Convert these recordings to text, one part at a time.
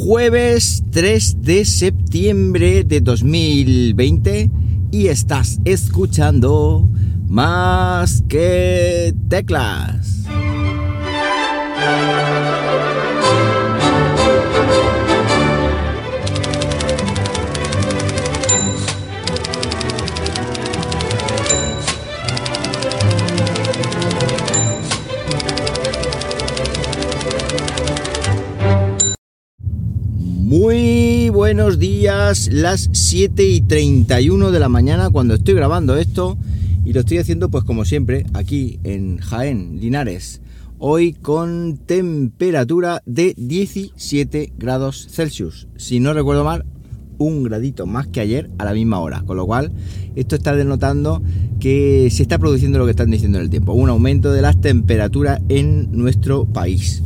jueves 3 de septiembre de 2020 y estás escuchando más que teclas. Buenos días, las 7 y 31 de la mañana cuando estoy grabando esto y lo estoy haciendo pues como siempre aquí en Jaén, Linares. Hoy con temperatura de 17 grados Celsius. Si no recuerdo mal, un gradito más que ayer a la misma hora. Con lo cual, esto está denotando que se está produciendo lo que están diciendo en el tiempo. Un aumento de las temperaturas en nuestro país.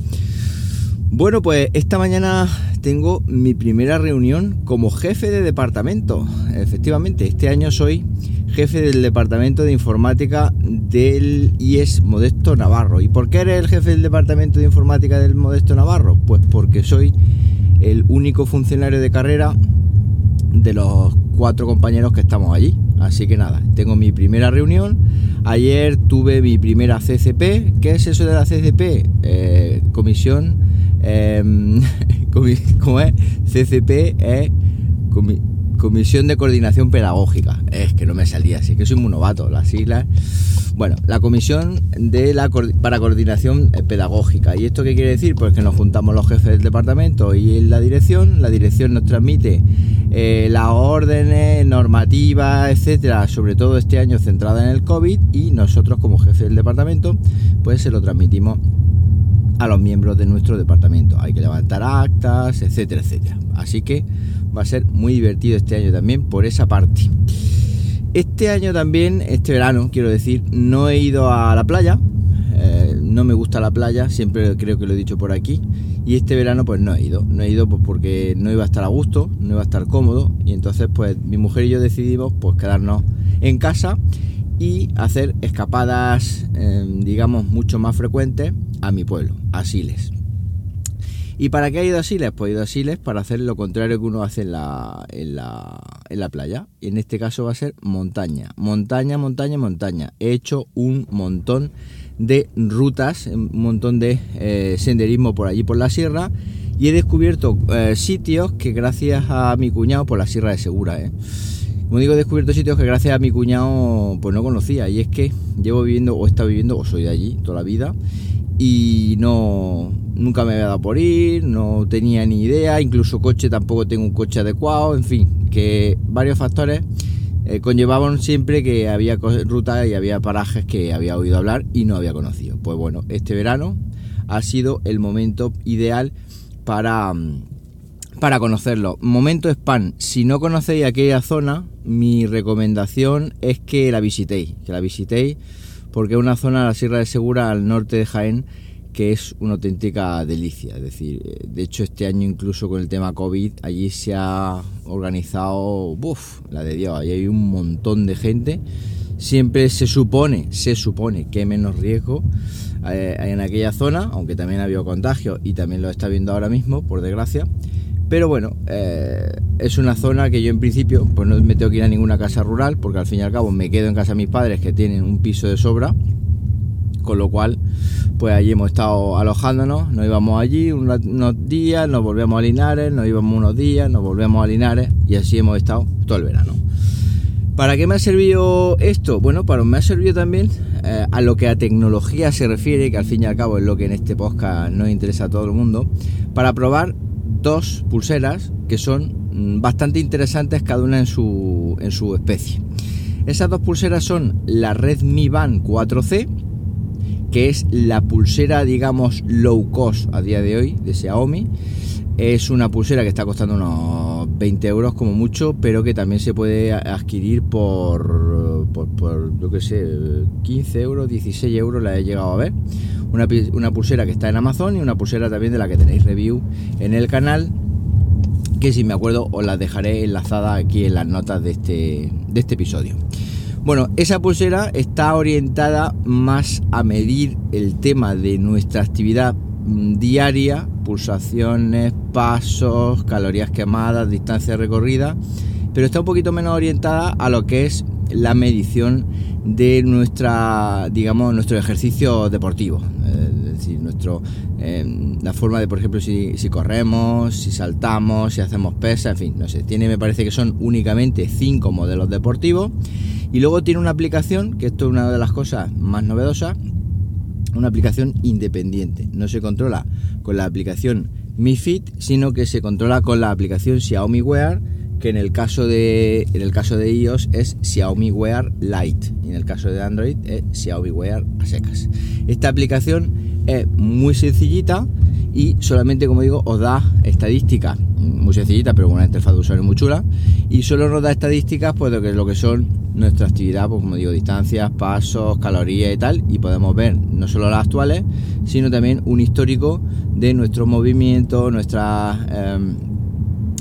Bueno, pues esta mañana tengo mi primera reunión como jefe de departamento. Efectivamente, este año soy jefe del departamento de informática del IES Modesto Navarro. ¿Y por qué eres el jefe del departamento de informática del Modesto Navarro? Pues porque soy el único funcionario de carrera de los cuatro compañeros que estamos allí. Así que nada, tengo mi primera reunión. Ayer tuve mi primera CCP. ¿Qué es eso de la CCP? Eh, comisión ¿Cómo es? CCP es Comisión de Coordinación Pedagógica. Es que no me salía, así que soy muy novato, las siglas. Bueno, la Comisión de la para Coordinación Pedagógica. ¿Y esto qué quiere decir? Pues que nos juntamos los jefes del departamento y la dirección. La dirección nos transmite eh, las órdenes, normativas, etcétera, sobre todo este año centrada en el COVID. Y nosotros, como jefe del departamento, pues se lo transmitimos a los miembros de nuestro departamento. Hay que levantar actas, etcétera, etcétera. Así que va a ser muy divertido este año también por esa parte. Este año también, este verano, quiero decir, no he ido a la playa. Eh, no me gusta la playa, siempre creo que lo he dicho por aquí. Y este verano pues no he ido. No he ido pues porque no iba a estar a gusto, no iba a estar cómodo. Y entonces pues mi mujer y yo decidimos pues quedarnos en casa y hacer escapadas, em, digamos, mucho más frecuentes a mi pueblo, a Siles. ¿Y para qué ha ido a Siles? Pues he ido a Siles para hacer lo contrario que uno hace en la, en la, en la playa. Y en este caso va a ser montaña. Montaña, montaña, montaña. He hecho un montón de rutas, un montón de eh, senderismo por allí por la sierra. Y he descubierto eh, sitios que gracias a mi cuñado por la Sierra de Segura, ¿eh? Como digo, he descubierto sitios que gracias a mi cuñado pues no conocía. Y es que llevo viviendo, o he viviendo, o soy de allí toda la vida. Y no, nunca me había dado por ir, no tenía ni idea. Incluso coche, tampoco tengo un coche adecuado. En fin, que varios factores eh, conllevaban siempre que había rutas y había parajes que había oído hablar y no había conocido. Pues bueno, este verano ha sido el momento ideal para mm, para conocerlo. Momento spam. Si no conocéis aquella zona, mi recomendación es que la visitéis. Que la visitéis porque es una zona la Sierra de Segura al norte de Jaén que es una auténtica delicia. Es decir, eh, de hecho este año incluso con el tema COVID allí se ha organizado, uff, la de Dios, allí hay un montón de gente. Siempre se supone, se supone que hay menos riesgo eh, en aquella zona, aunque también ha habido contagios y también lo está viendo ahora mismo, por desgracia. Pero bueno, eh, es una zona que yo en principio pues no me tengo que ir a ninguna casa rural, porque al fin y al cabo me quedo en casa de mis padres que tienen un piso de sobra. Con lo cual, pues allí hemos estado alojándonos, nos íbamos allí unos días, nos volvíamos a Linares, nos íbamos unos días, nos volvíamos a Linares y así hemos estado todo el verano. ¿Para qué me ha servido esto? Bueno, para me ha servido también eh, a lo que a tecnología se refiere, que al fin y al cabo es lo que en este podcast nos interesa a todo el mundo, para probar dos pulseras que son mm, bastante interesantes cada una en su, en su especie. Esas dos pulseras son la Redmi Band 4C, que es la pulsera, digamos, low cost a día de hoy de Xiaomi. Es una pulsera que está costando unos 20 euros como mucho, pero que también se puede adquirir por, por, yo que sé, 15 euros, 16 euros la he llegado a ver una, pulsera que está en Amazon y una pulsera también de la que tenéis review en el canal que si me acuerdo os la dejaré enlazada aquí en las notas de este, de este episodio. Bueno, esa pulsera está orientada más a medir el tema de nuestra actividad mm, diaria pulsaciones, pasos, calorías quemadas, distancia recorrida, pero está un poquito menos orientada a lo que es la medición de nuestra, digamos, nuestro ejercicio deportivo. Es decir, nuestro, em, la forma de, por ejemplo, si, corremos, si saltamos, si hacemos pesa, en fin, no sé. Tiene, me parece que son únicamente cinco modelos deportivos. Y luego tiene una aplicación, que esto es una de las cosas más novedosas, una aplicación independiente. No se controla con la aplicación Mi Fit, sino que se controla con la aplicación Xiaomi Wear que en el caso de en el caso de iOS es Xiaomi Wear Lite y en el caso de Android es Xiaomi Wear a secas. Esta aplicación es muy sencillita y solamente como digo os da estadísticas. Muy sencillita pero con una interfaz de usuario muy chula. Y solo nos da estadísticas pues de que lo que son nuestra actividad pues como digo distancias pasos calorías y tal. Y podemos ver no solo las actuales sino también un histórico de nuestro movimiento nuestras em,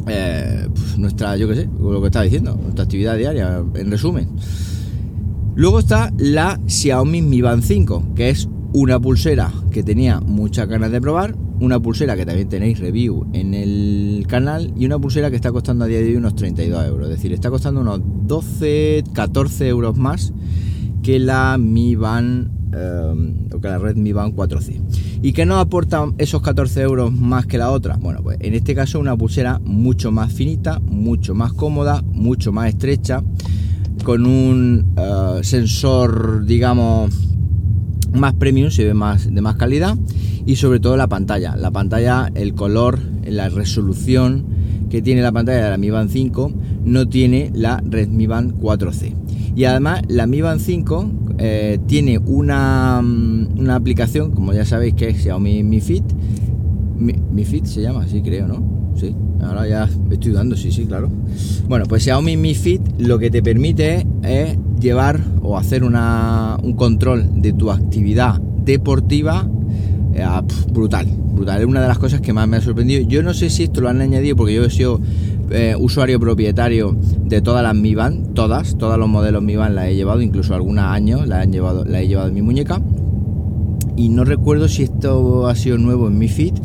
eh, pues, nuestra, yo qué sé, lo que estaba diciendo, nuestra actividad diaria, en resumen. Luego está la Xiaomi Mi Band 5, que es una pulsera que tenía muchas ganas de probar, una pulsera que también tenéis review en el canal y una pulsera que está costando a día de hoy unos 32 euros, es decir, está costando unos 12, 14 euros más que la Mi Band eh, o que la red Mi Band 4C. ¿Y qué nos aporta esos 14 euros más que la otra? Bueno, pues en este caso una pulsera mucho más finita, mucho más cómoda, mucho más estrecha, con un eh, sensor, digamos, más premium, se ve más de más calidad y sobre todo la pantalla. La pantalla, el color, la resolución que tiene la pantalla de la Mi Band 5 no tiene la Redmi Band 4C. Y además la Mi Band 5 eh, tiene una, mm, una, aplicación, como ya sabéis, que es Xiaomi Mi Fit. Mi, Fit se llama, sí creo, ¿no? Sí, ahora ya estoy dando, sí, sí, claro. Bueno, pues Xiaomi Mi Fit lo que te permite es llevar o hacer una, un control de tu actividad deportiva eh, brutal, brutal. Es una de las cosas que más me ha sorprendido. Yo no sé si esto lo han añadido porque yo he sido eh, usuario propietario de todas las Mi Band, todas, todos los modelos Mi Band las he llevado, incluso algunos años la, han llevado, la he llevado en mi muñeca. Y no recuerdo si esto ha sido nuevo en mi Fit,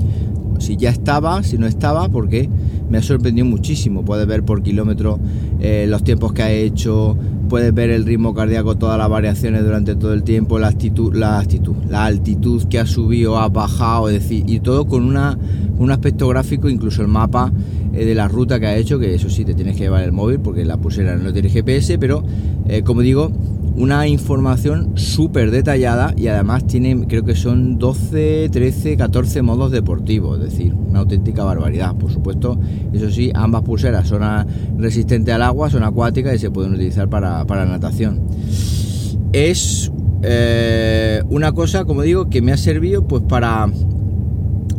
si ya estaba, si no estaba, porque me ha sorprendido muchísimo. Puedes ver por kilómetro eh, los tiempos que ha hecho, puedes ver el ritmo cardíaco, todas las variaciones durante todo el tiempo, la actitud, la actitud, la altitud que ha subido, ha bajado, es decir, y todo con una, un aspecto gráfico, incluso el mapa de la ruta que ha hecho, que eso sí te tienes que llevar el móvil porque la pulsera no tiene GPS, pero eh, como digo, una información súper detallada y además tiene, creo que son 12, 13, 14 modos deportivos, es decir, una auténtica barbaridad. Por supuesto, eso sí, ambas pulseras son resistentes al agua, son acuáticas y se pueden utilizar para, para natación. Es eh, una cosa, como digo, que me ha servido pues para,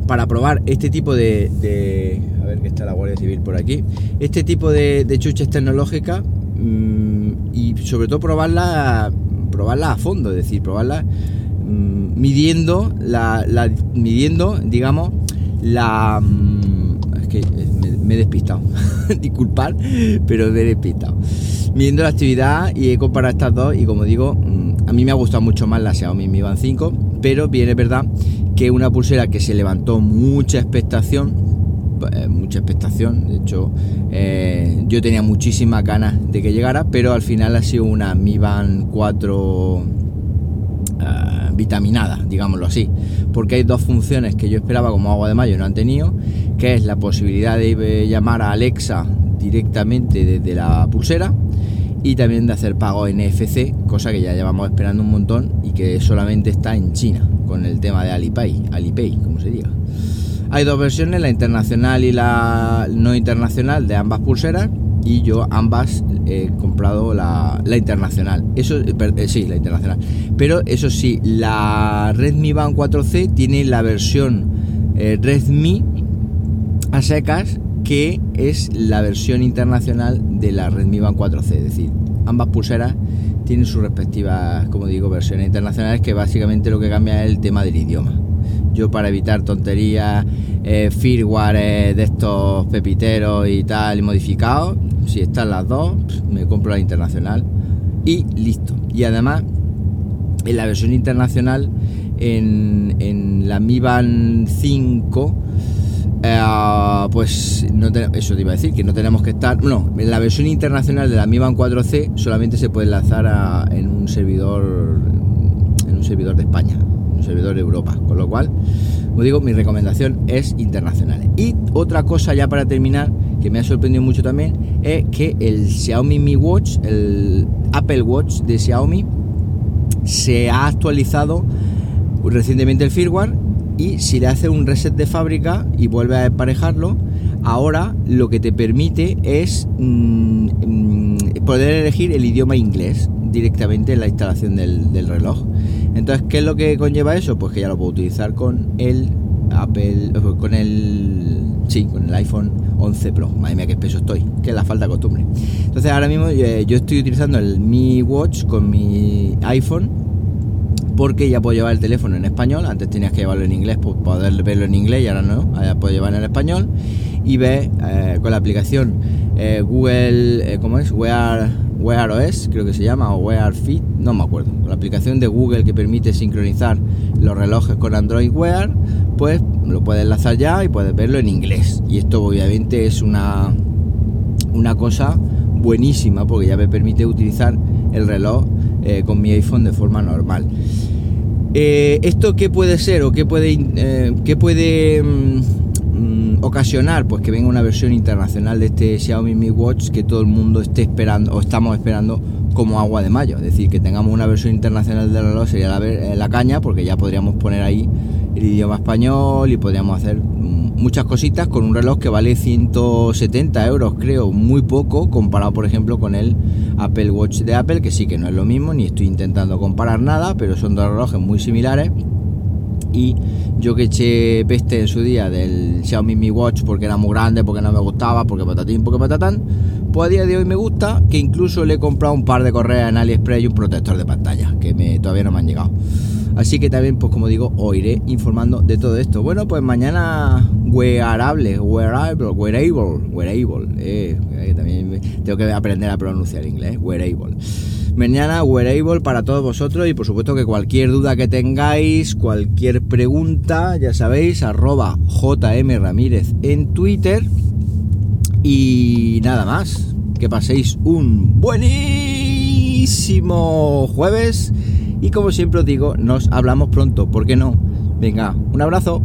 para probar este tipo de, que está la Guardia Civil por aquí. Este tipo de, de chuches tecnológicas Mm, y sobre todo probarla, probarla a fondo, es decir, probarla mm, midiendo, la, midiendo, digamos, la... Mm, es que me, he despistado, disculpad, pero me he despistado. Midiendo la actividad y he comparado estas dos y como digo, a mí me ha gustado mucho más la Xiaomi Mi Band 5, pero bien es verdad que una pulsera que se levantó mucha expectación eh, mucha expectación. De hecho, eh, yo tenía muchísimas ganas de que llegara, pero al final ha sido una Mi Band 4 eh, vitaminada, digámoslo así. Porque hay dos funciones que yo esperaba como agua de mayo no han tenido, que es la posibilidad de llamar a Alexa directamente desde la pulsera y también de hacer pago NFC, cosa que ya llevamos esperando un montón y que solamente está en China con el tema de Alipay, Alipay, como se diga. Hay dos versiones, la internacional y la no internacional de ambas pulseras y yo ambas he comprado la, internacional. Eso eh, eh, sí, la internacional. Pero eso sí, la Redmi Band 4C tiene la versión eh, Redmi a secas que es la versión internacional de la Redmi Band 4C, es decir, ambas pulseras tienen sus respectivas, como digo, versiones internacionales que básicamente lo que cambia es el tema del idioma. Yo para evitar tonterías, eh, firmware eh, de estos pepiteros y tal, modificados, si están las dos, me compro la internacional y listo. Y además, en la versión internacional en, en la Mi Band 5 eh, pues no eso te iba a decir, que no tenemos que estar. No, en la versión internacional de la Mi Band 4C solamente se puede enlazar en un servidor en un servidor de España, de Europa, con lo cual, como digo, mi recomendación es internacional. Y otra cosa ya para terminar, que me ha sorprendido mucho también, es que el Xiaomi Mi Watch, el Apple Watch de Xiaomi, se ha actualizado recientemente el firmware y si le hace un reset de fábrica y vuelve a emparejarlo, ahora lo que te permite es mm, mm, poder elegir el idioma inglés directamente en la instalación del, reloj. Entonces, ¿qué es lo que conlleva eso? Pues que ya lo puedo utilizar con el Apple, eh, con el, sí, con el iPhone 11 Pro. Madre mía, qué espeso estoy, que la falta de costumbre. Entonces, ahora mismo eh, yo estoy utilizando el Mi Watch con mi iPhone porque ya puedo llevar el teléfono en español. Antes tenías que llevarlo en inglés, pues poder verlo en inglés y ahora no, ahora puedo llevarlo en español. Y ve eh, con la aplicación eh, Google, ¿cómo es? Wear, Wear OS, creo que se llama, o Wear Fit, no me acuerdo. La aplicación de Google que permite sincronizar los relojes con Android Wear, pues lo puedes enlazar ya y puedes verlo en inglés. Y esto obviamente es una, una cosa buenísima porque ya me permite utilizar el reloj con mi iPhone de forma normal. Eh, ¿Esto qué puede ser o qué puede, eh, qué puede mm, mm, ocasionar? Pues que venga una versión internacional de este Xiaomi Mi Watch que todo el mundo esté esperando o estamos esperando como agua de mayo. Es decir, que tengamos una versión internacional del reloj sería la, eh, la caña porque ya podríamos poner ahí el idioma español y podríamos hacer mm, muchas cositas con un reloj que vale 170 euros, creo, muy poco comparado, por ejemplo, con el Apple Watch de Apple, que sí que no es lo mismo, ni estoy intentando comparar nada, pero son dos relojes muy similares. Y yo que eché peste en su día del Xiaomi Mi Watch porque era muy grande, porque no me gustaba, porque patatín, porque patatán, pues a día de hoy me gusta, que incluso le he comprado un par de correas en AliExpress y un protector de pantalla, que todavía no me han llegado. Así que también, pues como digo, os iré informando de todo esto. Bueno, pues mañana wearable, wearable, wearable, wearable. Eh, eh, también tengo que aprender a pronunciar inglés, wearable. Mañana wearable para todos vosotros y por supuesto que cualquier duda que tengáis, cualquier pregunta, ya sabéis, arroba JM Ramírez en Twitter. Y nada más, que paséis un buenísimo jueves y como siempre os digo, nos hablamos pronto, ¿por qué no? Venga, un abrazo.